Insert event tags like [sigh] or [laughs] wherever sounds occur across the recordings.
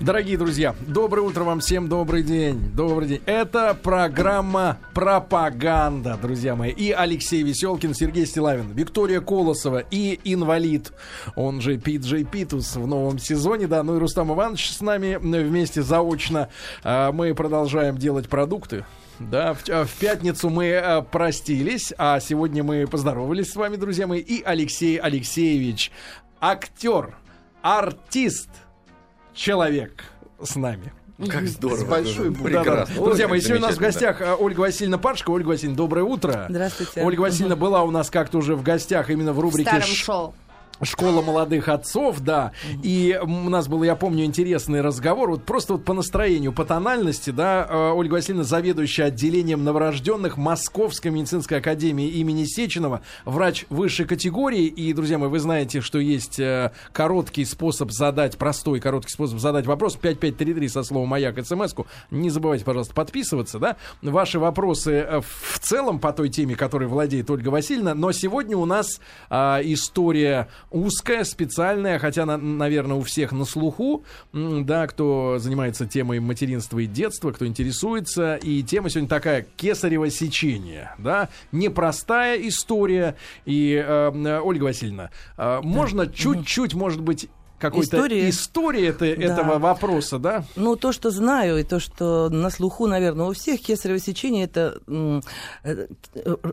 Дорогие друзья, доброе утро вам всем, добрый день, добрый день. Это программа «Пропаганда», друзья мои. И Алексей Веселкин, Сергей Стилавин, Виктория Колосова и инвалид, он же Пиджей Питус в новом сезоне, да, ну и Рустам Иванович с нами вместе заочно. А, мы продолжаем делать продукты, да, в, в пятницу мы а, простились, а сегодня мы поздоровались с вами, друзья мои. И Алексей Алексеевич, актер, артист, человек с нами. Как здорово. С большой прекрасно. Да, да. Друзья мои, сегодня у нас в гостях а, Ольга Васильевна Паршка. Ольга Васильевна, доброе утро. Здравствуйте. Ольга Васильевна была у нас как-то уже в гостях именно в рубрике... В старом шоу. Школа молодых отцов, да. И у нас был, я помню, интересный разговор. Вот просто вот по настроению, по тональности, да, э, Ольга Васильевна, заведующая отделением новорожденных Московской медицинской академии имени Сеченова, врач высшей категории. И, друзья мои, вы знаете, что есть э, короткий способ задать, простой короткий способ задать вопрос. 5533 со словом «Маяк» смс-ку. Не забывайте, пожалуйста, подписываться, да. Ваши вопросы э, в целом по той теме, которой владеет Ольга Васильевна. Но сегодня у нас а, история узкая, специальная, хотя, на, наверное, у всех на слуху, да, кто занимается темой материнства и детства, кто интересуется. И тема сегодня такая кесарево сечение, да, непростая история. И, э, Ольга Васильевна, э, можно чуть-чуть, может быть, какой-то история, история это, да. этого вопроса, да? Ну, то, что знаю, и то, что на слуху, наверное, у всех кесарево сечение, это э,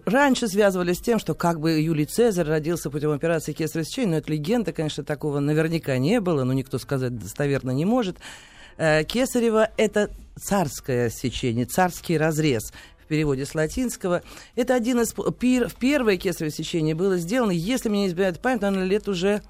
раньше связывали с тем, что как бы Юлий Цезарь родился путем операции кесарево сечения, но это легенда, конечно, такого наверняка не было, но никто сказать достоверно не может. Э, кесарево – это царское сечение, царский разрез в переводе с латинского. Это один из... Пир, первое кесарево сечение было сделано, если меня не избирает память, наверное, лет уже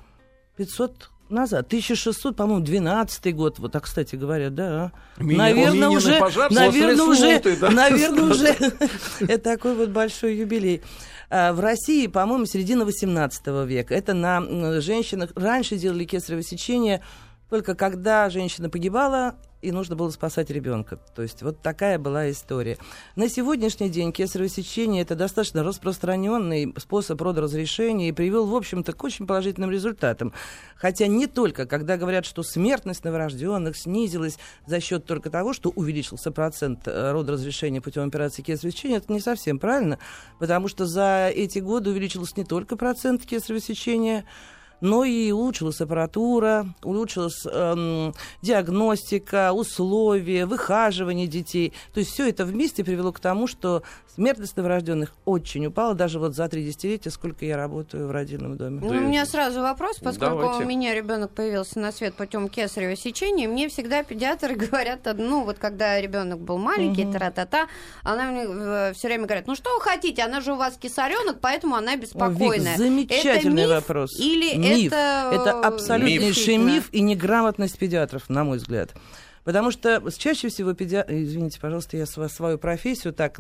500 назад. 1600, по-моему, 12 год. Вот так, кстати говоря, да. Меня, наверное, уже, пожар, наверное, уже, да? наверное, [laughs] уже [laughs] это такой вот большой юбилей. А, в России, по-моему, середина 18 века. Это на женщинах. Раньше делали кесарево сечение только когда женщина погибала, и нужно было спасать ребенка. То есть вот такая была история. На сегодняшний день кесарево сечение это достаточно распространенный способ родоразрешения и привел, в общем-то, к очень положительным результатам. Хотя не только, когда говорят, что смертность новорожденных снизилась за счет только того, что увеличился процент э, родоразрешения путем операции кесарево сечения, это не совсем правильно, потому что за эти годы увеличился не только процент кесарево сечения, но и улучшилась аппаратура, улучшилась эм, диагностика, условия, выхаживание детей. То есть все это вместе привело к тому, что смертность новорожденных очень упала, даже вот за три десятилетия, сколько я работаю в родильном доме. Ну, у меня сразу вопрос, поскольку Давайте. у меня ребенок появился на свет путем кесарево сечения, мне всегда педиатры [laughs] говорят, ну вот когда ребенок был маленький, угу. тара-та-та, она мне э, все время говорит, ну что вы хотите, она же у вас кисаренок, поэтому она беспокойная. О, Вик, замечательный это миф вопрос. Или миф. это... Это абсолютнейший миф. миф и неграмотность педиатров, на мой взгляд. Потому что чаще всего педиатры... Извините, пожалуйста, я свою профессию так...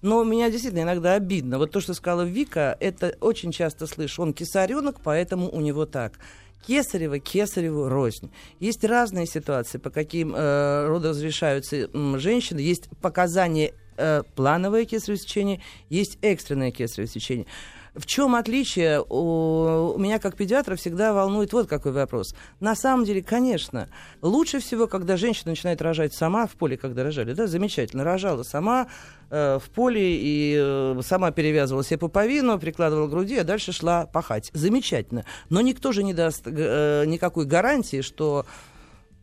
Но меня действительно иногда обидно. Вот то, что сказала Вика, это очень часто слышу. Он кисаренок, поэтому у него так. Кесарево, кесареву рознь. Есть разные ситуации, по каким э, роды разрешаются э, женщины. Есть показания э, плановое кесарево сечение, есть экстренное кесарево сечение. В чем отличие? У, у меня как педиатра всегда волнует вот какой вопрос. На самом деле, конечно, лучше всего, когда женщина начинает рожать сама в поле, когда рожали, да, замечательно, рожала сама э, в поле и э, сама перевязывала себе пуповину, прикладывала к груди, а дальше шла пахать. Замечательно. Но никто же не даст э, никакой гарантии, что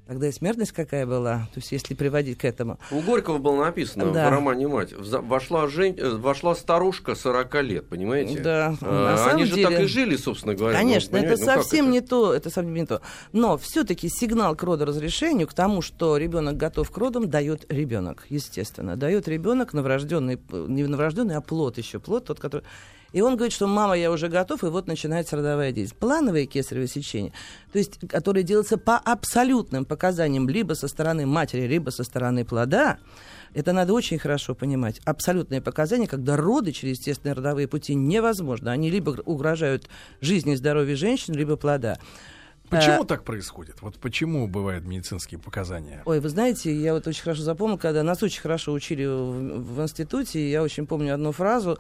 Тогда и смертность какая была, то есть если приводить к этому. У Горького было написано да. в романе «Мать». Вошла, жен... Э, вошла старушка 40 лет, понимаете? Да. А, они же деле... так и жили, собственно говоря. Конечно, ну, это ну, совсем это? не то, это совсем не то. Но все-таки сигнал к родоразрешению, к тому, что ребенок готов к родам, дает ребенок, естественно. Дает ребенок новорожденный, не новорожденный, а плод еще, плод тот, который и он говорит, что мама, я уже готов, и вот начинается родовая деятельность. Плановое кесарево сечение, то есть, которое делается по абсолютным показаниям либо со стороны матери, либо со стороны плода, это надо очень хорошо понимать. Абсолютные показания, когда роды через естественные родовые пути невозможно. Они либо угрожают жизни и здоровью женщин, либо плода. Почему а, так происходит? Вот почему бывают медицинские показания? Ой, вы знаете, я вот очень хорошо запомнил, когда нас очень хорошо учили в, в институте, я очень помню одну фразу,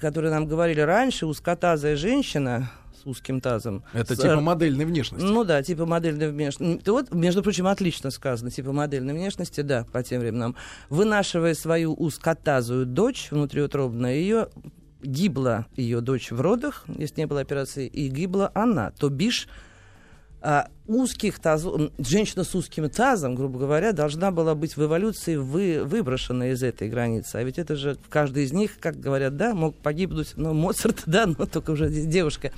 которые нам говорили раньше, узкотазая женщина с узким тазом. Это с, типа модельной внешности. Ну да, типа модельной внешности. Вот, между прочим, отлично сказано, типа модельной внешности, да, по тем временам. Вынашивая свою узкотазую дочь внутриутробно, ее гибла ее дочь в родах, если не было операции, и гибла она, то бишь а, узких тазов, женщина с узким тазом, грубо говоря, должна была быть в эволюции вы, выброшена из этой границы. А ведь это же каждый из них, как говорят, да, мог погибнуть, ну, Моцарт, [laughs] да, но только уже здесь девушка.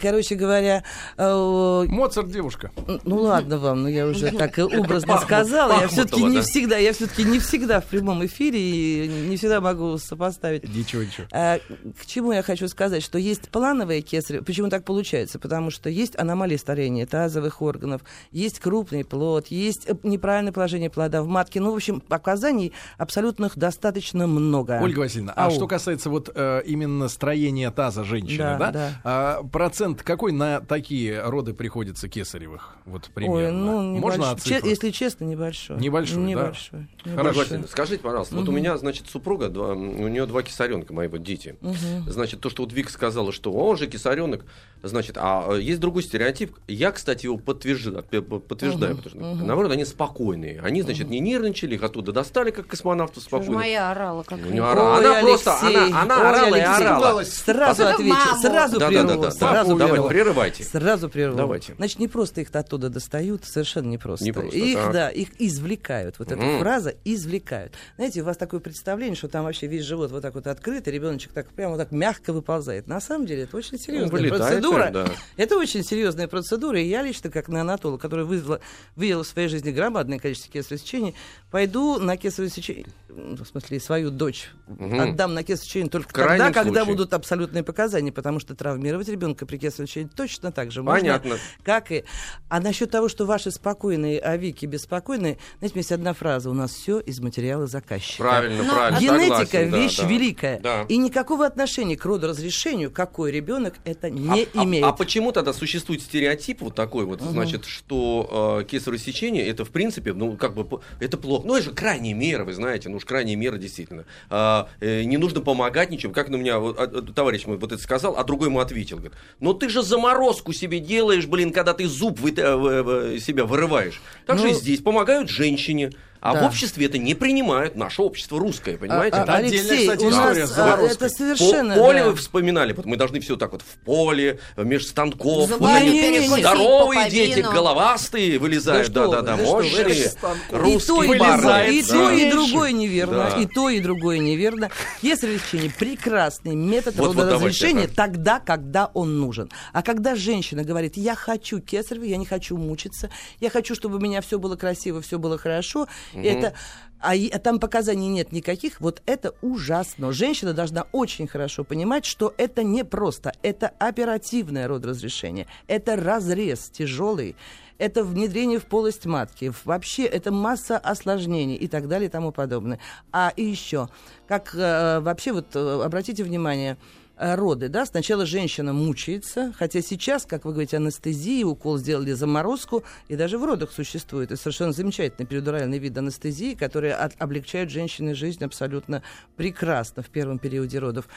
Короче говоря... Э, Моцарт девушка. Ну ладно вам, но ну, я уже [laughs] так образно сказала. Я все-таки не всегда, я все-таки не всегда в прямом эфире и не всегда могу сопоставить. Ничего, ничего. А, к чему я хочу сказать, что есть плановые кесарево. Почему так получается? Потому что есть аномалии старения тазовых половых органов, есть крупный плод, есть э, неправильное положение плода в матке. Ну, в общем, показаний абсолютных достаточно много. Ольга Васильевна, Ау. а что касается вот э, именно строения таза женщины, да? да? да. А, процент какой на такие роды приходится кесаревых? Вот примерно. Ой, ну, Можно Че- если честно, небольшой. Небольшой, небольшой. Да? Хорошо. Васильевна, скажите, пожалуйста, угу. вот у меня, значит, супруга, два, у нее два кисаренка, мои вот дети. Угу. Значит, то, что вот Вика сказала, что он же кисаренок, значит, а э, есть другой стереотип. Я, кстати, его подтверждаю, подтверждаю, угу, потому что, угу. наоборот, они спокойные. Они, значит, не нервничали, их оттуда достали, как космонавтов спокойно. Моя орала как У нее орала. Она Алексей, просто, она, она ой, орала Алексей, и орала. Сразу отвечу, сразу да, прерву. Да, да, да. Сразу давайте, прерывайте. Сразу прерву. Давайте. Значит, не просто их оттуда достают, совершенно не просто. Не просто их, так. да, их извлекают. Вот эта фраза «извлекают». Знаете, у вас такое представление, что там вообще весь живот вот так вот открыт, и ребеночек так прямо вот так мягко выползает. На самом деле это очень серьезная процедура. Это очень серьезная процедура, и я лично, как неонатолог, который вызвала, выявила в своей жизни громадное количество кесарево сечений, пойду на кесарево сечение, ну, в смысле, свою дочь угу. отдам на кесарево сечение только тогда, когда будут абсолютные показания, потому что травмировать ребенка при кесарево сечении точно так же Понятно. можно, как и... А насчет того, что ваши спокойные, а Вики беспокойные, знаете, есть одна фраза, у нас все из материала заказчика. Правильно, Но правильно. Генетика согласен, вещь да, великая. Да. И никакого отношения к родоразрешению, какой ребенок, это не а, имеет. А, а почему тогда существует стереотип вот такой вот, угу. значит, что э, кесарево сечение это в принципе, ну как бы это плохо. Ну это же крайние меры, вы знаете, ну уж крайние меры действительно. А, э, не нужно помогать ничем. Как на меня вот, а, товарищ мой вот это сказал, а другой ему ответил, говорит, но ты же заморозку себе делаешь, блин, когда ты зуб вы, э, себя вырываешь. Так ну... же и здесь помогают женщине. А да. в обществе это не принимают. Наше общество русское, понимаете? А, а, Алексей, кстати, у нас это совершенно... По, поле да. вы вспоминали, вот мы должны все так вот в поле, меж станков. Вот они здоровые дети, головастые вылезают, да-да-да, мощные. Русский вылезает. И то, и другое неверно. И то, и другое неверно. Кесарево лечение прекрасный метод вот, родоразрешения вот тогда, когда он нужен. А когда женщина говорит, я хочу кесарево, я не хочу мучиться, я хочу, чтобы у меня все было красиво, все было хорошо, Угу. Это, а, а там показаний нет никаких. Вот это ужасно. Женщина должна очень хорошо понимать, что это не просто. Это оперативное родоразрешение. Это разрез тяжелый это внедрение в полость матки, вообще это масса осложнений и так далее и тому подобное. А и еще, как э, вообще вот э, обратите внимание, роды, да, сначала женщина мучается, хотя сейчас, как вы говорите, анестезия, укол сделали заморозку, и даже в родах существует. Это совершенно замечательный перидуральный вид анестезии, который от, облегчает женщине жизнь абсолютно прекрасно в первом периоде родов.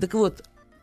Так вот,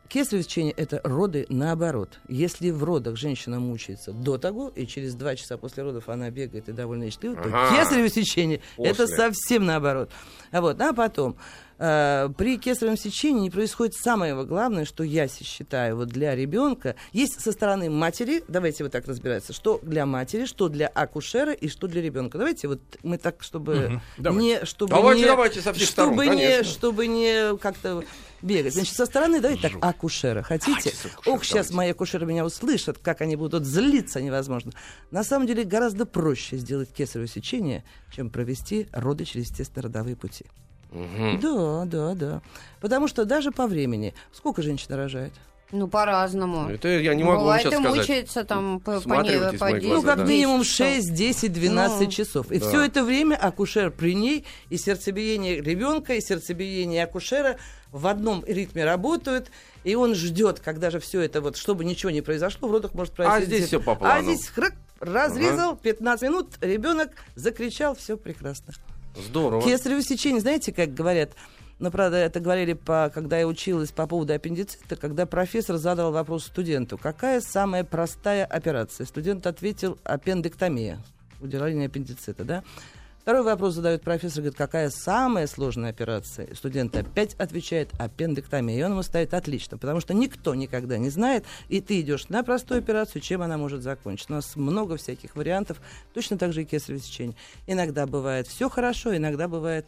Кесарево сечение – это роды наоборот. Если в родах женщина мучается до того, и через два часа после родов она бегает и довольно счастлива, ага. то кесарево сечение – это совсем наоборот. А, вот, а потом Э, при кесаревом сечении не происходит самое главное, что я считаю вот для ребенка. Есть со стороны матери, давайте вот так разбираться, что для матери, что для акушера и что для ребенка. Давайте вот мы так, чтобы угу. не, чтобы давайте, не, давайте со всех чтобы сторон, не, чтобы не как-то бегать. Значит, со стороны, давайте так, акушера. Хотите? акушер, Ох, сейчас мои акушеры меня услышат, как они будут злиться невозможно. На самом деле гораздо проще сделать кесарево сечение, чем провести роды через естественно-родовые пути. Угу. Да, да, да. Потому что даже по времени, сколько женщина рожает? Ну, по-разному. Это я не могу Бывает, вам сейчас сказать. мучается там по, по, по 10, Ну, как минимум 6, 10, 12 ну, часов. И да. все это время акушер при ней, и сердцебиение ребенка, и сердцебиение акушера в одном ритме работают, и он ждет, когда же все это, вот, чтобы ничего не произошло, в родах может произойти. А здесь все по плану. А здесь храк, разрезал, ага. 15 минут, ребенок закричал, все прекрасно. Здорово. Кесарево сечение, знаете, как говорят, Но, правда, это говорили, по, когда я училась по поводу аппендицита, когда профессор задал вопрос студенту, какая самая простая операция? Студент ответил аппендэктомия, удаление аппендицита, да? Второй вопрос задает профессор, говорит, какая самая сложная операция? Студент опять отвечает аппендэктомия. И он ему ставит отлично, потому что никто никогда не знает, и ты идешь на простую операцию, чем она может закончиться. У нас много всяких вариантов, точно так же и кесарево сечение. Иногда бывает все хорошо, иногда бывает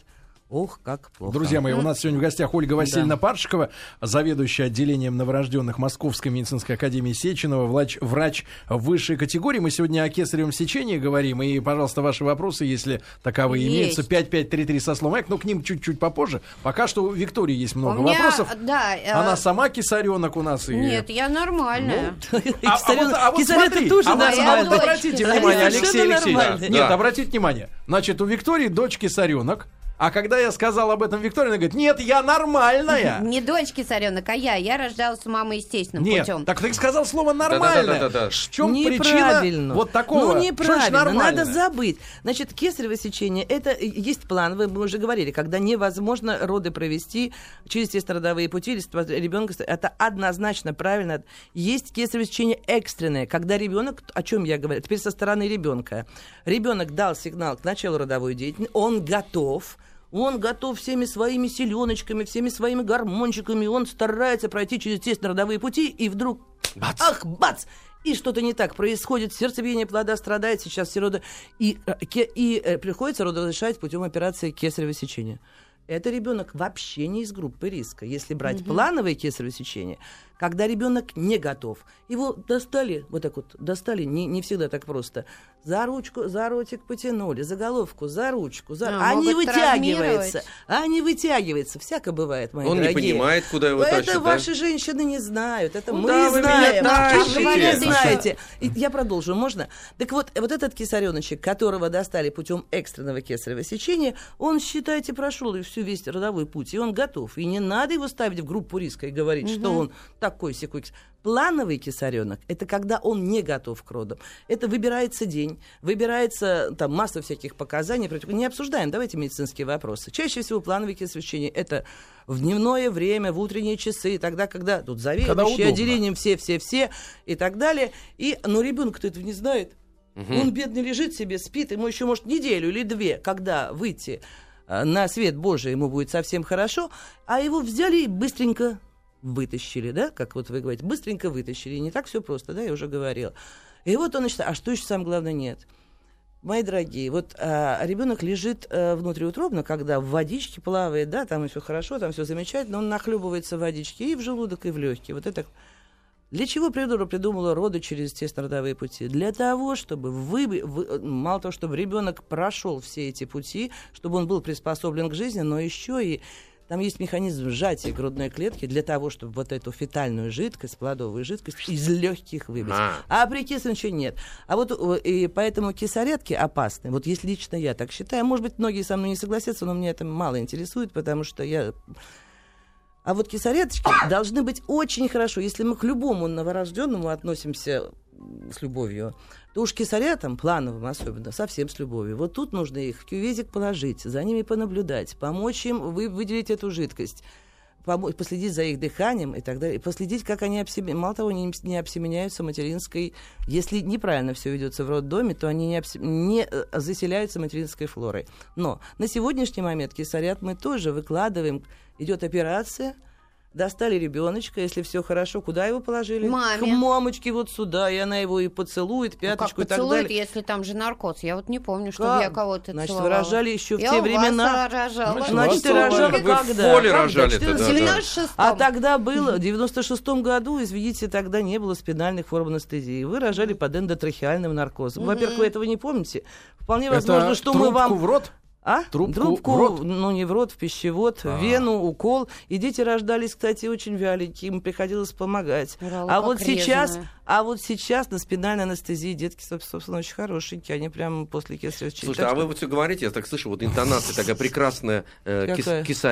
Ох, как плохо. Друзья мои, у нас сегодня в гостях Ольга Васильевна да. Паршикова, заведующая отделением новорожденных Московской медицинской академии Сеченова, врач, врач высшей категории. Мы сегодня о кесаревом сечении говорим. И, пожалуйста, ваши вопросы, если таковые есть. имеются. 5533 со словом «эк», но к ним чуть-чуть попозже. Пока что у Виктории есть много меня, вопросов. Да, э, Она сама кисаренок у нас. И... Нет, я нормальная. Ну, [laughs] а, а, вот, а вот смотри, тоже а нормально. обратите внимание, Алексей Алексеевич. Нет, обратите внимание. Значит, у Виктории дочь кисаренок. А когда я сказал об этом Виктория, она говорит, нет, я нормальная. [laughs] Не дочки царенок, а я. Я рождалась у мамы естественным нет, путем. так ты сказал слово нормальная. Да, В чем причина вот такого? Ну, неправильно, надо забыть. Значит, кесарево сечение, это есть план, вы, мы уже говорили, когда невозможно роды провести через естественно-родовые пути, или ребенка, это однозначно правильно. Есть кесарево сечение экстренное, когда ребенок, о чем я говорю, теперь со стороны ребенка. Ребенок дал сигнал к началу родовой деятельности, он готов, он готов всеми своими селеночками, всеми своими гармончиками, он старается пройти через естественно родовые пути, и вдруг, бац! ах, бац! И что-то не так происходит, сердцебиение плода страдает, сейчас все роды... И, э, и, и э, приходится родоразрешать путем операции кесарево сечения. Это ребенок вообще не из группы риска. Если брать угу. плановое кесарево сечение, когда ребенок не готов. Его достали, вот так вот, достали, не, не всегда так просто. За ручку, за ротик потянули, за головку, за ручку. За... А, а не вытягивается. А не вытягивается. Всяко бывает, мои Он дорогие. не понимает, куда его это тащат. Это ваши да? женщины не знают. Это куда мы знаем. Вы не знаете. И я продолжу, можно? Так вот, вот этот кисареночек, которого достали путем экстренного кесарево сечения, он, считайте, прошел всю весь родовой путь, и он готов. И не надо его ставить в группу риска и говорить, угу. что он такой секой. Плановый кисаренок – это когда он не готов к родам. Это выбирается день, выбирается там масса всяких показаний. Не обсуждаем, давайте медицинские вопросы. Чаще всего плановые кисаревичения – это в дневное время, в утренние часы, тогда, когда тут заведующие отделением все-все-все и так далее. И, но ребенок-то этого не знает. Угу. Он бедный лежит себе, спит, ему еще, может, неделю или две, когда выйти э, на свет Божий ему будет совсем хорошо, а его взяли и быстренько вытащили, да, как вот вы говорите, быстренько вытащили. Не так все просто, да, я уже говорила. И вот он начинает, а что еще самое главное нет? Мои дорогие, вот а, ребенок лежит а, внутриутробно, когда в водичке плавает, да, там все хорошо, там все замечательно, он нахлебывается в водичке и в желудок, и в легкие. Вот это для чего природа придумала роды через естественно-родовые пути? Для того, чтобы вы, вы, мало того, чтобы ребенок прошел все эти пути, чтобы он был приспособлен к жизни, но еще и там есть механизм сжатия грудной клетки для того, чтобы вот эту фетальную жидкость, плодовую жидкость из легких выбить. А, а при кислом нет. А вот э, и поэтому кисаретки опасны. Вот если лично я так считаю, может быть, многие со мной не согласятся, но меня это мало интересует, потому что я а вот кисареточки должны быть очень хорошо. Если мы к любому новорожденному относимся с любовью, то уж кисарятам, плановым особенно, совсем с любовью. Вот тут нужно их в кюветик положить, за ними понаблюдать, помочь им вы, выделить эту жидкость помочь, последить за их дыханием и так далее, последить, как они обсеменяются. Мало того, не, не обсеменяются материнской... Если неправильно все ведется в роддоме, то они не, обсе... не э, заселяются материнской флорой. Но на сегодняшний момент кисарят мы тоже выкладываем. Идет операция, достали ребеночка, если все хорошо, куда его положили? Маме. К мамочке вот сюда, и она его и поцелует, пяточку ну, и так поцелует, далее. если там же наркоз? Я вот не помню, чтобы я кого-то Значит, целовала. вы рожали еще в я те времена. рожала. Значит, Значит ты рожала вы когда? в поле рожали тогда, да. А тогда было, в 96-м году, извините, тогда не было спинальных форм анестезии. Вы рожали под эндотрахеальным наркозом. Во-первых, вы этого не помните. Вполне возможно, что мы вам... в рот? А? Трубку, Трубку в рот? ну не в рот, в пищевод, а. вену, укол. И дети рождались, кстати, очень вяленькие, им приходилось помогать. Урала а вот сейчас, А вот сейчас на спинальной анестезии детки, собственно, очень хорошенькие. Они прямо после кесарево сечения. Слушайте, а вы вот все говорите, я так слышу, вот интонация такая прекрасная, э, кис,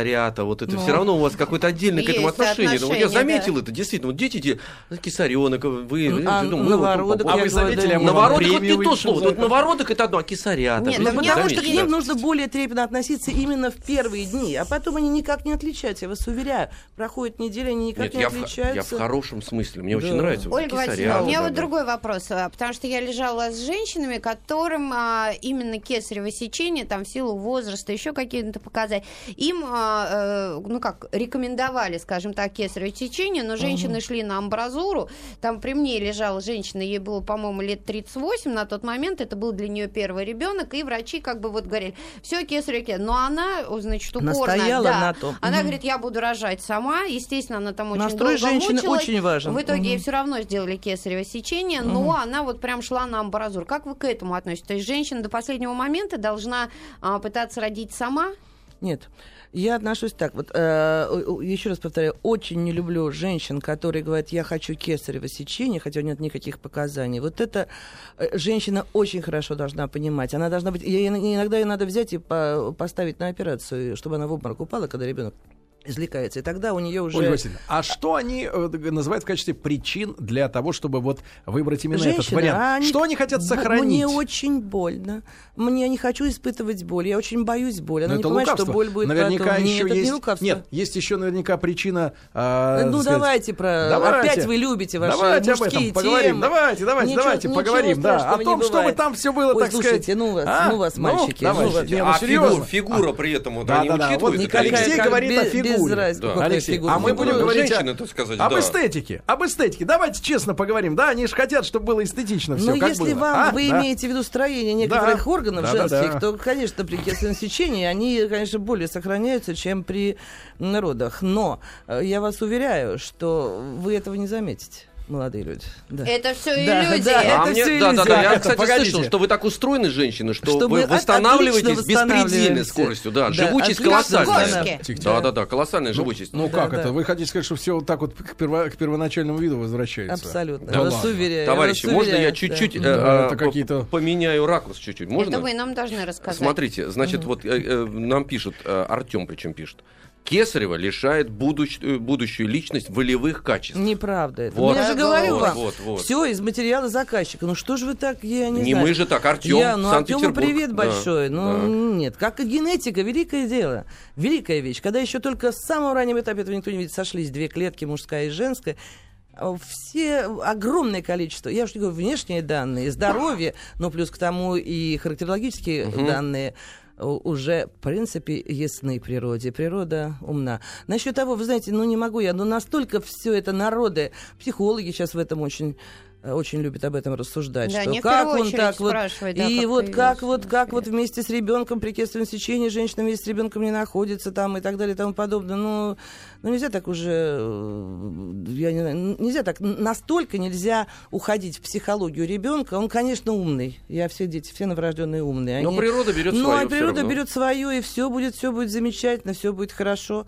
вот это ну, все равно у вас какое-то отдельное к этому отношение. отношение ну, я заметил да. это, действительно. Вот дети, кисаренок, вы... А, ну, навородок, а вы заметили, навородок, вот не то слово. Вот навородок это одно, а кисарята. Нет, ну, потому что к ним нужно более трепетно относиться именно в первые дни, а потом они никак не отличаются, я вас уверяю. Проходит неделя, они никак не отличаются. я в хорошем смысле, мне очень нравится. Ольга Васильевна, у меня вот другой вопрос, а, потому что я лежала с женщинами, которым а, именно кесарево сечение, там, в силу возраста, еще какие-то показать, им, а, э, ну как, рекомендовали, скажем так, кесарево сечение, но женщины шли на амбразуру, там при мне лежала женщина, ей было, по-моему, лет 38 на тот момент, это был для нее первый ребенок, и врачи как бы вот говорили, все кесарево, но она, значит, упорно, Настояла да, на том. она говорит, я буду рожать сама, естественно, она там очень Настрой долго женщины мучилась. очень важен. В итоге ей все равно сделали кесарево сечение, но угу. она вот прям шла на амбразур. Как вы к этому относитесь? То есть женщина до последнего момента должна а, пытаться родить сама? Нет. Я отношусь так. Вот э, еще раз повторяю, очень не люблю женщин, которые говорят, я хочу кесарево сечение, хотя нет никаких показаний. Вот это э, женщина очень хорошо должна понимать. Она должна быть. Иногда ее надо взять и по, поставить на операцию, чтобы она в обморок упала, когда ребенок извлекается. И тогда у нее уже... Ольга Васильевна, а что они э, называют в качестве причин для того, чтобы вот выбрать именно Женщины, этот вариант? Они... Что они хотят сохранить? Мне очень больно. Мне не хочу испытывать боль. Я очень боюсь боли. Она Но не понимает, лукавство. что боль будет Наверняка потом. еще Нет, есть... не лукавство. Нет, есть еще наверняка причина... Э, ну, сказать... давайте про... Давайте. Опять вы любите ваши давайте об этом поговорим. темы. Давайте, давайте, ничего, давайте ничего поговорим. Да, о том, чтобы там все было, Ой, так слушайте, сказать... ну вас, а? ну вас, мальчики. Ну, ну, вас. Не, ну, а фигура, фигура при этом да, они да, да. Вот Алексей говорит о фигуре. Алексей, а мы будем говорить сказать, об эстетике. Об эстетике. Давайте честно поговорим. Да, они же хотят, чтобы было эстетично все. Но если вам вы имеете в виду строение некоторых органов женских, то, конечно, при кесаревом сечении они, конечно, более сохраняются, чем при родах. Но э, я вас уверяю, что вы этого не заметите молодые люди. Да. Это все иллюзия. Да, да, а это мне, все да, да, да, я, кстати, Погодите. слышал, что вы так устроены, женщины, что, что вы восстанавливаетесь беспредельной скоростью. Да, да живучесть колоссальная. Да, да, да, колоссальная ну, живучесть. Ну, как это? Вы хотите сказать, что все вот так вот к, перво, к первоначальному виду возвращается? Абсолютно. Да, вас уверяю. Товарищи, можно я чуть-чуть э, э, поменяю ракурс чуть-чуть? Можно? Это вы нам должны рассказать. Смотрите, значит, вот э, нам пишут, Артем причем пишет. Кесарева лишает будущ, э, будущую личность волевых качеств. Неправда это. Вот. Ну, я же говорю вот, вам. Вот, вот. Все из материала заказчика. Ну что же вы так, я не, не знаю. мы же так, Артем, я, ну, Артему привет да, большой. Ну да. нет, как и генетика, великое дело. Великая вещь. Когда еще только с самого раннего этапа этого никто не видит, сошлись две клетки, мужская и женская, все огромное количество, я уж не говорю внешние данные, здоровье, но плюс к тому и характерологические угу. данные, уже, в принципе, ясны природе. Природа умна. Насчет того, вы знаете, ну не могу я, но настолько все это народы, психологи сейчас в этом очень очень любит об этом рассуждать, да, что как он так вот да, и как вот как вот как вот вместе с ребенком при кесаревом сечении женщина вместе с ребенком не находится там и так далее и тому подобное. Ну, ну нельзя так уже, э, я не знаю, нельзя так настолько нельзя уходить в психологию ребенка. Он, конечно, умный. Я все дети, все новорожденные умные. Они... Но природа берет свое. Ну, а природа берет свое и все будет, все будет замечательно, все будет хорошо.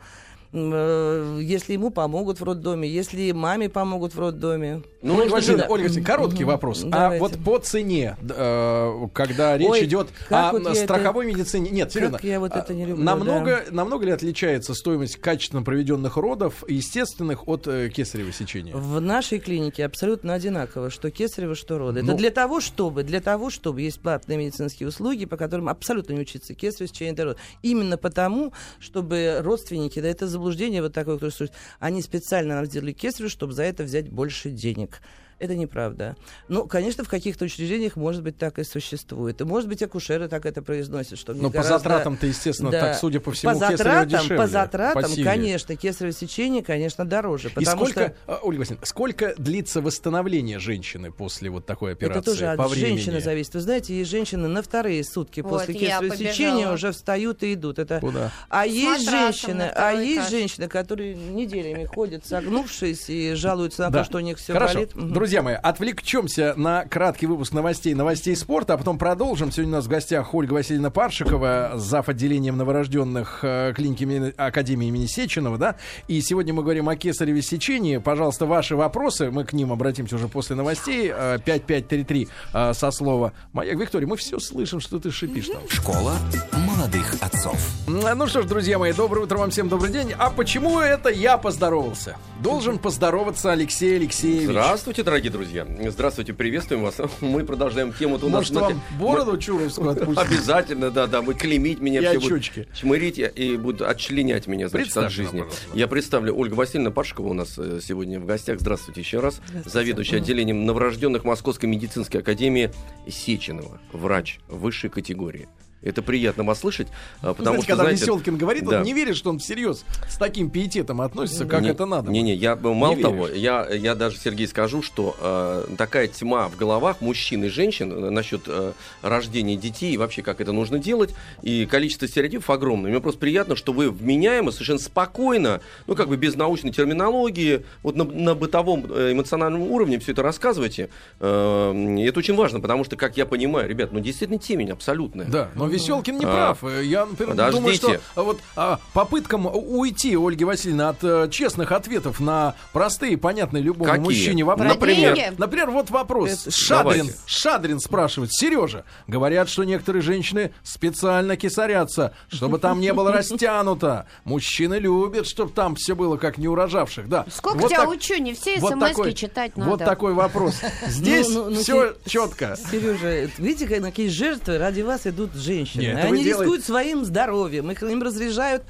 Э, если ему помогут в роддоме, если маме помогут в роддоме. Ну, Ольга Васильевна, Ольга Васильевна, короткий угу. вопрос. А Давайте. А вот по цене, э, когда речь Ой, идет о вот страховой это... медицине... Нет, серьезно. я вот это не люблю, намного, да. намного ли отличается стоимость качественно проведенных родов, естественных, от э, кесарево сечения? В нашей клинике абсолютно одинаково, что кесарево, что роды. Ну... Это для того, чтобы, для того, чтобы есть платные медицинские услуги, по которым абсолютно не учиться кесарево сечение до рода. Именно потому, чтобы родственники, да, это заблуждение вот такое, которое существует, они специально нам сделали кесарево, чтобы за это взять больше денег. Это неправда. Ну, конечно, в каких-то учреждениях, может быть, так и существует. И, может быть, акушеры так это произносят. Что Но гораздо... по затратам-то, естественно, да. так, судя по всему, по затратам, дешевле, по затратам, конечно, кесарево сечение, конечно, дороже. И сколько, что... А, Ольга Васильевна, сколько длится восстановление женщины после вот такой операции? Это тоже по от времени? женщины зависит. Вы знаете, есть женщины на вторые сутки вот, после кесарево сечения уже встают и идут. Это... Куда? А есть женщины, а есть женщины, которые неделями ходят, согнувшись и жалуются на да. то, что у них все Хорошо. болит. Друзья, Друзья мои, отвлекчемся на краткий выпуск новостей, новостей спорта, а потом продолжим. Сегодня у нас в гостях Ольга Васильевна Паршикова, зав. отделением новорожденных э, клиники Академии имени Сеченова, да? И сегодня мы говорим о кесареве сечении. Пожалуйста, ваши вопросы, мы к ним обратимся уже после новостей. 5533 э, со слова «Маяк». Виктория, мы все слышим, что ты шипишь там. Школа молодых отцов. Ну что ж, друзья мои, доброе утро вам всем, добрый день. А почему это я поздоровался? Должен поздороваться Алексей Алексеевич. Здравствуйте, дорогие друзья. Здравствуйте, приветствуем вас. [laughs] Мы продолжаем тему. У Может, вам бороду мы... чуровскую [laughs] отпустить? Обязательно, да, да. Вы клеймить меня и все будут чмырить и будут отчленять меня, значит, от жизни. Я представлю Ольга Васильевна Пашкова у нас э, сегодня в гостях. Здравствуйте еще раз. Заведующий отделением новорожденных Московской медицинской академии Сеченова. Врач высшей категории. Это приятно вас слышать, а, потому знаете, что, когда знаете, Веселкин говорит, да. он не верит, что он всерьез с таким пиететом относится, как не, это надо. Не-не, я мало не того, я, я даже, Сергей, скажу, что э, такая тьма в головах мужчин и женщин э, насчет э, рождения детей и вообще, как это нужно делать, и количество стереотипов огромное. Мне просто приятно, что вы вменяемо, совершенно спокойно, ну, как бы без научной терминологии, вот на, на бытовом э, эмоциональном уровне все это рассказываете. Э, это очень важно, потому что, как я понимаю, ребят, ну, действительно темень абсолютная. Да, но Веселкин не а, прав. Я, например, Подождите. думаю, что вот а, попыткам уйти, Ольги Васильевны, от а, честных ответов на простые, понятные любому Какие? мужчине вопросы. Например, например, вот вопрос. Шадрин, Шадрин спрашивает. Сережа, говорят, что некоторые женщины специально кисарятся, чтобы там не было [laughs] растянуто. Мужчины любят, чтобы там все было как не урожавших. Да. Сколько вот тебя так, учу, не все вот смс читать надо. Вот такой вопрос. [laughs] Здесь ну, ну, все ну, четко. Сережа, видите, какие жертвы ради вас идут женщины женщины. Нет, Они рискуют делаете... своим здоровьем, их, им разряжают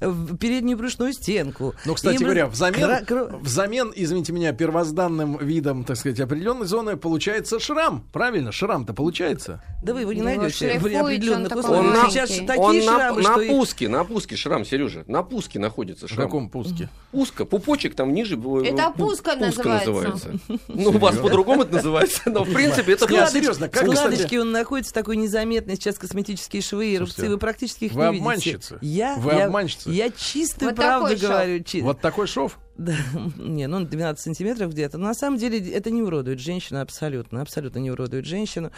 переднюю брюшную стенку. Ну, кстати им говоря, взамен, кра... взамен, извините меня, первозданным видом, так сказать, определенной зоны получается шрам. Правильно? Шрам-то получается. Да вы его не найдете при определенных условиях. Он, Сейчас на, такие он шрамы, на, что на пуске, на пуске шрам, Сережа. На пуске находится шрам. В каком пуске? Пуска, пупочек там ниже. Это пуска, пуска называется. называется. [laughs] Ну, у вас по-другому это называется, но в принципе это... Серьезно, как Складочки он находится такой незаметный, сейчас косметические швы и рубцы, вы практически их вы не обманщица. видите. Я, вы я, обманщица. Я чистую вот правду говорю. Чи... Вот такой шов? Да, [laughs] не, ну 12 сантиметров где-то. Но на самом деле это не уродует женщину абсолютно, абсолютно не уродует женщину.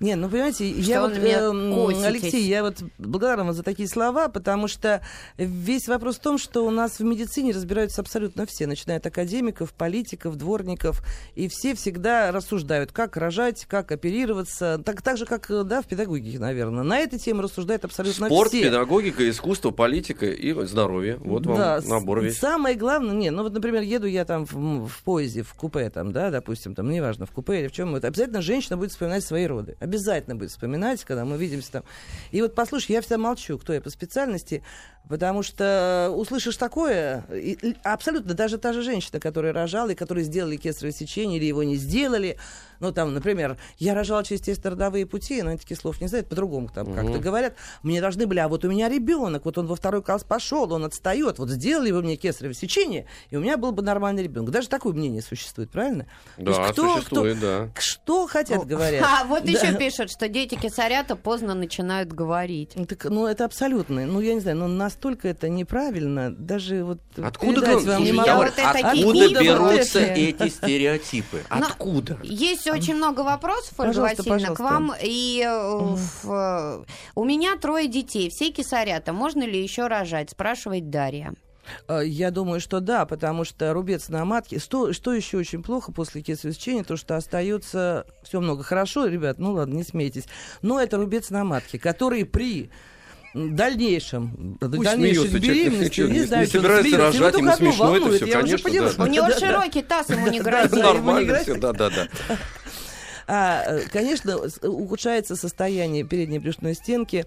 Не, ну понимаете, что я вот, э, Алексей, я вот благодарна вам за такие слова, потому что весь вопрос в том, что у нас в медицине разбираются абсолютно все, начиная от академиков, политиков, дворников, и все всегда рассуждают, как рожать, как оперироваться, так, так же, как да, в педагогике, наверное. На этой теме рассуждают абсолютно Спорт, все. Спорт, педагогика, искусство, политика и здоровье. Вот вам да, набор весь. Самое главное, не, ну вот, например, еду я там в, в поезде, в купе, там, да, допустим, там, неважно, в купе или в чем, вот, обязательно женщина будет вспоминать свои роды обязательно будет вспоминать, когда мы видимся там. И вот послушай, я всегда молчу, кто я по специальности, потому что услышишь такое, и, абсолютно даже та же женщина, которая рожала, и которая сделали кесарево сечение, или его не сделали, ну, там, например, я рожала через тесто родовые пути, но таких слов не знают, по-другому там угу. как-то говорят. Мне должны были, а вот у меня ребенок, вот он во второй класс пошел, он отстает, вот сделали бы мне кесарево сечение, и у меня был бы нормальный ребенок. Даже такое мнение существует, правильно? Да, кто, существует, кто, да. Что хотят, ну, говорят. [laughs] А вот да. еще пишут, что дети кесарята поздно начинают говорить. Ну, так, ну, это абсолютно, ну, я не знаю, ну, настолько это неправильно, даже вот... Откуда, вам не могу... вот откуда берутся эти стереотипы? Откуда? Есть очень много вопросов, Ольга пожалуйста, Васильевна, пожалуйста. к вам. И угу. в, у меня трое детей, все кисарята. Можно ли еще рожать? Спрашивает Дарья. А, я думаю, что да, потому что рубец на матке. Что, что еще очень плохо после кесарево сечения, то что остается все много хорошо, ребят, ну ладно, не смейтесь. Но это рубец на матке, который при дальнейшем, Пусть дальнейшей беременности, не, не знаю, не собирается рожать, ему смешно это все, конечно. У него широкий таз, ему не [laughs] грозит. Нормально все, да-да-да. А, э, конечно, ухудшается состояние передней брюшной стенки.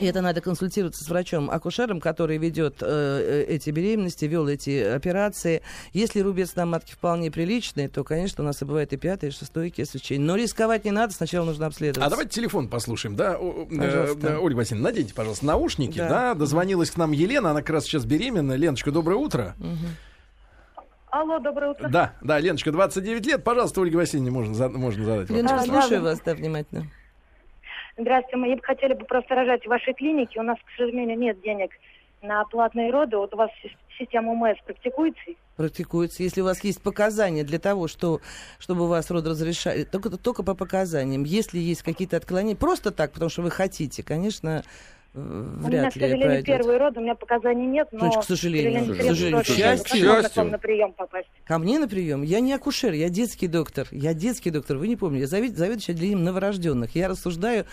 И это надо консультироваться с врачом-акушером, который ведет э, э, эти беременности, вел эти операции. Если рубец на матке вполне приличный, то, конечно, у нас и бывает и пятое, и шестое кесаревичение. Но рисковать не надо, сначала нужно обследовать. А давайте телефон послушаем, да? Пожалуйста. Э, Ольга Васильевна, наденьте, пожалуйста, наушники, да. да? Дозвонилась к нам Елена, она как раз сейчас беременна. Леночка, доброе утро. Угу. Алло, доброе утро. Да, да, Леночка, 29 лет. Пожалуйста, Ольге Васильевне можно, за, можно задать вопрос. Леночка, слушаю да, вас, да, внимательно. Здравствуйте, мы хотели бы просто рожать в вашей клинике. У нас, к сожалению, нет денег на платные роды. Вот у вас система УМС практикуется? Практикуется. Если у вас есть показания для того, что, чтобы вас род разрешали, только, только по показаниям. Если есть какие-то отклонения, просто так, потому что вы хотите, конечно, вряд у меня, к сожалению, первый род, у меня показаний нет, но... Значит, к сожалению, к сожалению, к счастью. Можно к вам на прием попасть. Ко мне на прием? Я не акушер, я детский доктор. Я детский доктор, вы не помните. Я завед, заведующий отделением новорожденных. Я рассуждаю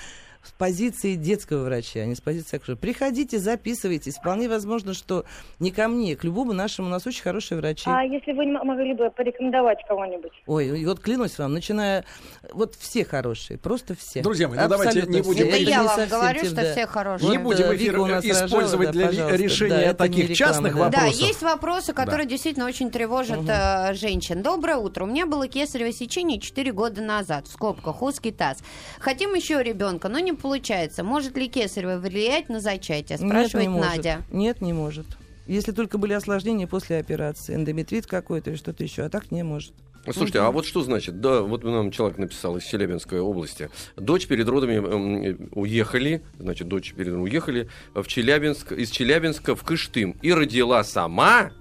с позиции детского врача, а не с позиции акушера. Приходите, записывайтесь. Вполне возможно, что не ко мне, к любому нашему. У нас очень хорошие врачи. А если вы могли бы порекомендовать кого-нибудь? Ой, вот клянусь вам, начиная... Вот все хорошие, просто все. Друзья мои, ну давайте не будем... Это я вам говорю, что да. все хорошие. Не будем эфир использовать для решения таких частных вопросов. Да, есть вопросы, которые действительно очень тревожат э, женщин. Доброе утро. У меня было кесарево сечение 4 года назад. В скобках узкий таз. Хотим еще ребенка, но не получается. Может ли кесарево влиять на зачатие? Спрашивает Нет, не Надя. Может. Нет, не может. Если только были осложнения после операции, эндометрит какой-то или что-то еще, а так не может. Слушайте, а вот что значит? Да, вот нам человек написал из Челябинской области. Дочь перед родами э, уехали, значит, дочь перед родами уехали в Челябинск, из Челябинска в Кыштым и родила сама,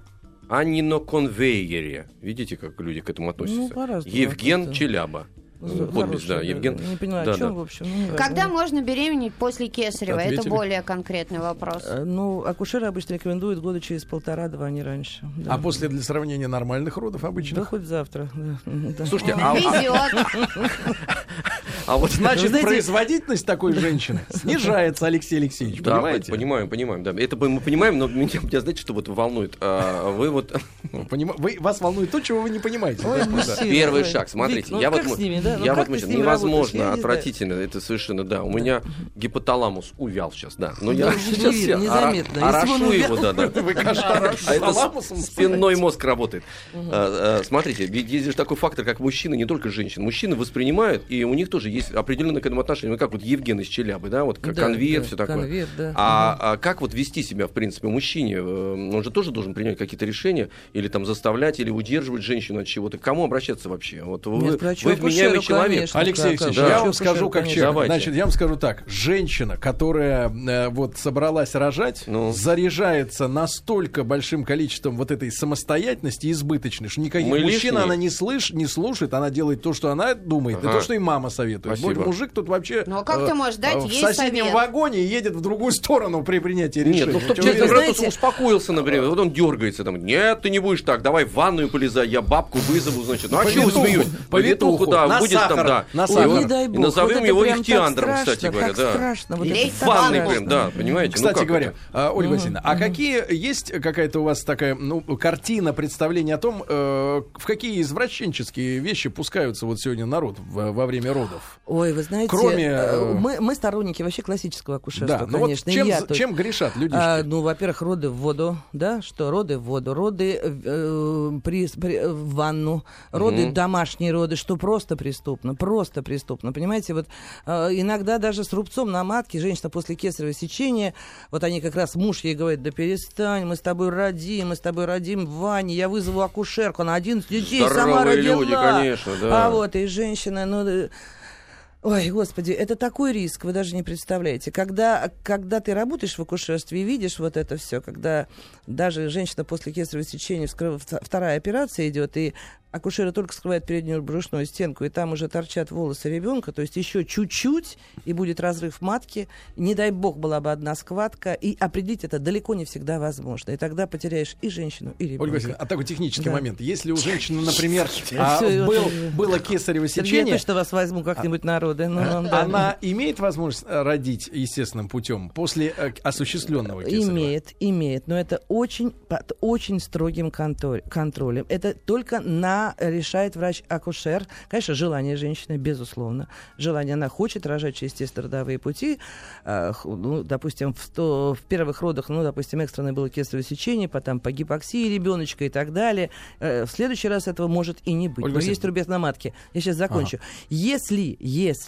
а не на конвейере. Видите, как люди к этому относятся? Ну, Евген Челяба. Подпись, да, Евген. Не понимаю, да, о чем, да. в общем. Ну, Когда ну, можно беременеть после кесарева? Ответили. Это более конкретный вопрос. Э, ну, акушеры обычно рекомендуют года через полтора-два, а не раньше. Да. А после для сравнения нормальных родов обычно? Да хоть завтра. Да. Слушайте, а... Везет. [laughs] А вот [laughs] значит, знаете, производительность такой женщины снижается, Алексей Алексеевич, да, понимаете? понимаем, понимаем, да. Это мы понимаем, но меня, меня знаете, что вот волнует? А, вы вот... [laughs] Поним... Вы, вас волнует то, чего вы не понимаете. Ой, мужчина, Первый шаг, смотрите. Ну, я вот, с ними, да? ну, я вот невозможно, отвратительно, это совершенно, да. У меня гипоталамус увял сейчас, да. Но я сейчас незаметно. орошу его, да, да. [laughs] Вы, кажется, А это спинной мозг работает. А, а, смотрите, ведь есть же такой фактор, как мужчины, не только женщины. Мужчины воспринимают, и у них тоже есть определенное к этому отношение. Ну, как вот Евген из Челябы, да, вот конвейер, все такое. А как вот вести себя, в принципе, мужчине? Э, он же тоже должен принять какие-то решения, или там заставлять, или удерживать женщину от чего-то. К кому обращаться вообще? Вот вы, вы вменяемый человек. Алексей Алексеевич, да. я вам скажу как человек. Значит, я вам скажу так. Женщина, которая э, вот собралась рожать, ну. заряжается настолько большим количеством вот этой самостоятельности избыточной, что никаких Мы мужчин лишние. она не, слышит, не слушает, она делает то, что она думает, ага. и то, что и мама советует. Спасибо. Мужик тут вообще ну, а как э, ты можешь дать в ей соседнем совет? вагоне едет в другую сторону при принятии решения. Нет, ну чтобы человек знаете... успокоился, например, вот он дергается там, нет, ты не будешь так, давай в ванную полезай, я бабку вызову, значит, ну а чего смеюсь? Повитуху, да, будет там, да. На сахар. Не дай бог. И назовем вот его ихтиандром, кстати говоря, да. страшно. Вот в ванной прям, да, понимаете? Ну кстати говоря, а, Ольга Васильевна, а какие есть какая-то у вас такая, ну, картина, представление о том, э, в какие извращенческие вещи пускаются вот сегодня народ во время родов? Ой, вы знаете, Кроме... Э, мы, мы сторонники вообще классического акушерства, да, конечно. Вот чем, я чем грешат люди? А, ну, во-первых, роды в воду, да, что роды в воду, роды э, при, при, в ванну, роды угу. домашние роды, что просто преступно, просто преступно, понимаете, вот э, иногда даже с рубцом на матке женщина после кесарево сечения, вот они как раз, муж ей говорит, да перестань, мы с тобой родим, мы с тобой родим в ванне, я вызову акушерку, она 11 детей Здоровые сама родила. люди, конечно, да. А вот и женщина, ну э, Ой, господи, это такой риск, вы даже не представляете. Когда, когда ты работаешь в акушерстве и видишь вот это все, когда даже женщина после кесарево сечения, вторая операция идет, и акушеры только скрывают переднюю брюшную стенку, и там уже торчат волосы ребенка, то есть еще чуть-чуть, и будет разрыв матки. Не дай бог была бы одна складка, и определить это далеко не всегда возможно. И тогда потеряешь и женщину, и ребенка. Ольга Васильевна, а такой технический да. момент. Если у женщины, например, [laughs] а, был, было кесарево сечение... Я точно вас возьму как-нибудь народы. Ну, Она имеет возможность родить естественным путем после э, осуществленного кесарева? Имеет, имеет, но это очень, под очень строгим контролем. Это только на решает врач-акушер. Конечно, желание женщины, безусловно. Желание, она хочет рожать через естественно-родовые пути. Э, ну, допустим, в, то, в первых родах, ну, допустим, экстренное было кесарево сечение, потом по гипоксии ребеночка и так далее. Э, в следующий раз этого может и не быть. Ольга Но есть рубец на матке. Я сейчас закончу. Ага. Если, если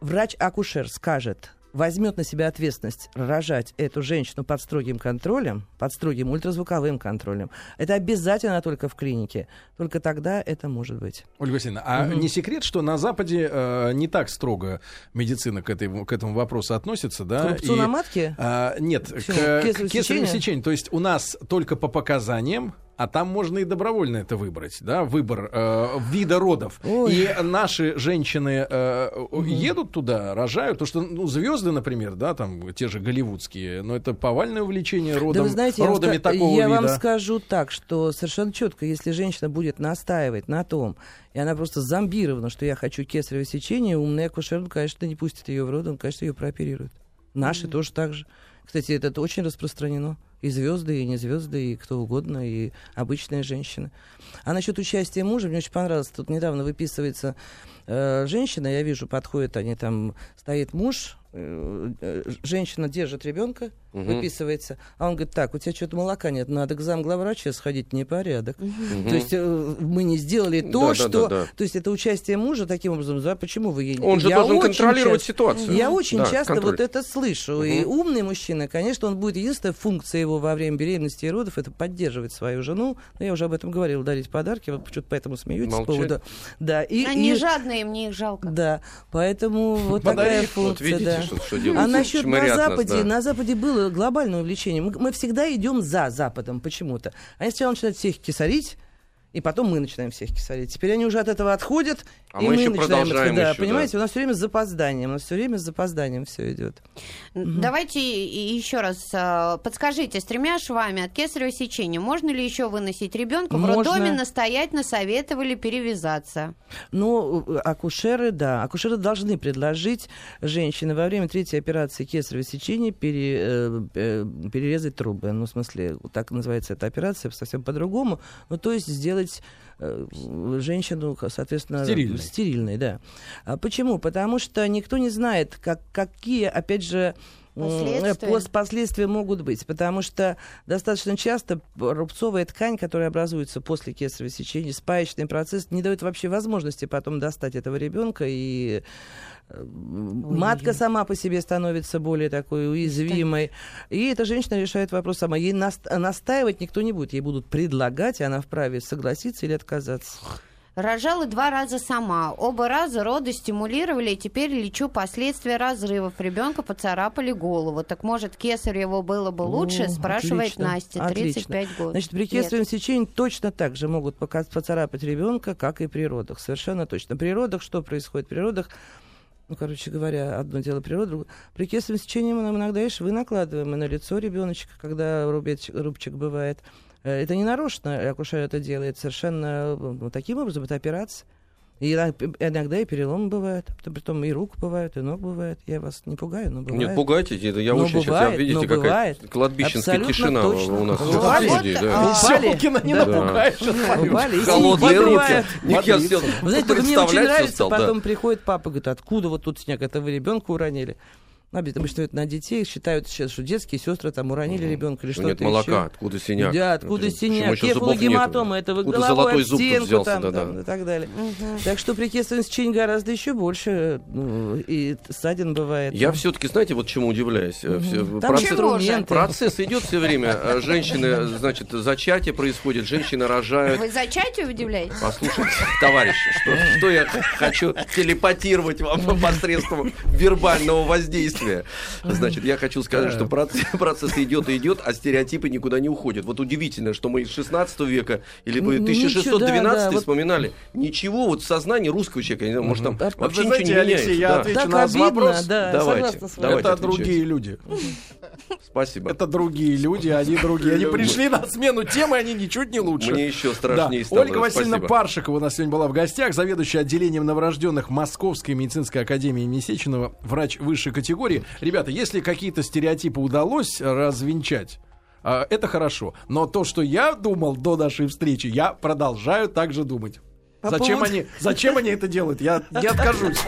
врач-акушер скажет, возьмет на себя ответственность рожать эту женщину под строгим контролем, под строгим ультразвуковым контролем, это обязательно только в клинике. Только тогда это может быть. Ольга Васильевна, а угу. не секрет, что на Западе э, не так строго медицина к, этой, к этому вопросу относится, да? К на матке? А, нет, Почему? к, к кесареву сечению. То есть у нас только по показаниям а там можно и добровольно это выбрать, да, выбор э, вида родов. Ой. И наши женщины э, угу. едут туда, рожают, то что ну, звезды, например, да, там те же голливудские, но это повальное увлечение родом, да вы знаете, родами я такого я вида. Я вам скажу так, что совершенно четко, если женщина будет настаивать на том, и она просто зомбирована, что я хочу кесарево сечение, умный акушер, конечно, не пустит ее в род, он, конечно, ее прооперирует. Наши mm тоже так же. Кстати, это очень распространено и звезды, и не звезды, и кто угодно, и обычные женщины. А насчет участия мужа, мне очень понравилось, тут недавно выписывается э, женщина, я вижу, подходит они там, стоит муж, э, э женщина держит ребенка, угу. выписывается. А он говорит, так, у тебя что-то молока нет, надо к замглавврача сходить, непорядок. Угу. То есть э, мы не сделали то, да, что... Да, да, да. То есть это участие мужа таким образом, да, почему вы ей... Он же я должен контролировать часто, ситуацию. Я очень да, часто контроль. вот это слышу. Угу. И умный мужчина, конечно, он будет... Единственная функция его во время беременности и родов, это поддерживать свою жену. Но я уже об этом говорил, дарить подарки, вот почему-то поэтому смеетесь Молчать. по поводу... Да, и, Они и... жадные, мне их жалко. Да, поэтому вот такая функция, вот видите, да. Что, что а насчет на Западе, на Западе было глобальное увлечение увлечение. Мы, мы всегда идем за Западом почему-то. Они сначала начинают всех кисарить, и потом мы начинаем всех кисарить. Теперь они уже от этого отходят, а и мы, мы начинаем это, да, еще, понимаете, да. у нас все время с запозданием, у нас все время с запозданием все идет. Давайте еще раз а, подскажите, с тремя швами от кесарево сечения можно ли еще выносить ребенка? В роддоме настоятельно советовали перевязаться. Ну, акушеры, да, акушеры должны предложить женщине во время третьей операции кесарево сечения пере, э, э, перерезать трубы. Ну, в смысле, так называется эта операция, совсем по-другому. Ну, то есть сделать э, женщину, соответственно, стерильной. стерильной да. А почему? Потому что никто не знает, как, какие, опять же, Последствия. Последствия могут быть, потому что достаточно часто рубцовая ткань, которая образуется после кесарево сечения, спаечный процесс не дает вообще возможности потом достать этого ребенка и матка сама по себе становится более такой уязвимой. И эта женщина решает вопрос сама. Ей настаивать никто не будет. Ей будут предлагать, и она вправе согласиться или отказаться. Рожала два раза сама. Оба раза роды стимулировали, и теперь лечу последствия разрывов. Ребенка поцарапали голову. Так может, кесарево было бы лучше? О, спрашивает отлично, Настя, 35 год. Значит, при кесаревом сечении точно так же могут поцарапать ребенка, как и при родах. Совершенно точно. При родах что происходит? При родах ну, короче говоря, одно дело природа. При кесаревом сечении мы иногда и швы накладываем и на лицо ребеночка, когда рубчик, рубчик бывает. Э, это не нарочно, акушер это делает совершенно ну, таким образом, это операция. И иногда и переломы бывают, притом и рук бывают, и ног бывает. Я вас не пугаю, но бывает. Нет, пугайте, это я но очень бывает, сейчас, видите, какая бывает. кладбищенская Абсолютно тишина точно. у нас Упали, в студии. Да. Селкина не да. напугаешь. Упали, Холодные руки. Я Вы знаете, [laughs] мне очень нравится, потом приходит папа, говорит, откуда вот тут снег, это вы ребенка уронили. Обычно это на детей считают сейчас, что детские сестры там уронили угу. ребенка или что-то Нет молока, еще. откуда синяк. Да, откуда синяк, кефалогематома, это вы головой об стенку взялся, там, да, там, да. и так далее. Угу. Так что при кесаревом сечении гораздо еще больше ну, и ссадин бывает. Я все-таки, знаете, вот чему удивляюсь. Угу. Процесс, процесс идет все время. А женщины, значит, зачатие происходит, женщины рожают. Вы зачатие удивляетесь? Послушайте, товарищи, что, что я хочу телепатировать вам посредством вербального воздействия действия. Значит, я хочу сказать, что процесс, [laughs] процесс идет и идет, а стереотипы никуда не уходят. Вот удивительно, что мы из 16 века или 1612 да, вспоминали. Вот... Ничего, вот в сознании русского человека, не знаю, может, там а, вообще ничего знаете, не меняется. Я да. отвечу так на обидно, вопрос. Да, давайте, давайте Это другие люди. Спасибо. Это другие люди, они другие. Они пришли на смену темы, они ничуть не лучше. Мне еще страшнее стало. Ольга Васильевна. Паршикова у нас сегодня была в гостях, заведующая отделением новорожденных Московской медицинской академии Месеченова, врач высшей категории. Ребята, если какие-то стереотипы удалось развенчать, а, это хорошо. Но то, что я думал до нашей встречи, я продолжаю так же думать. По зачем, поводу... они, зачем они это делают? Я не откажусь.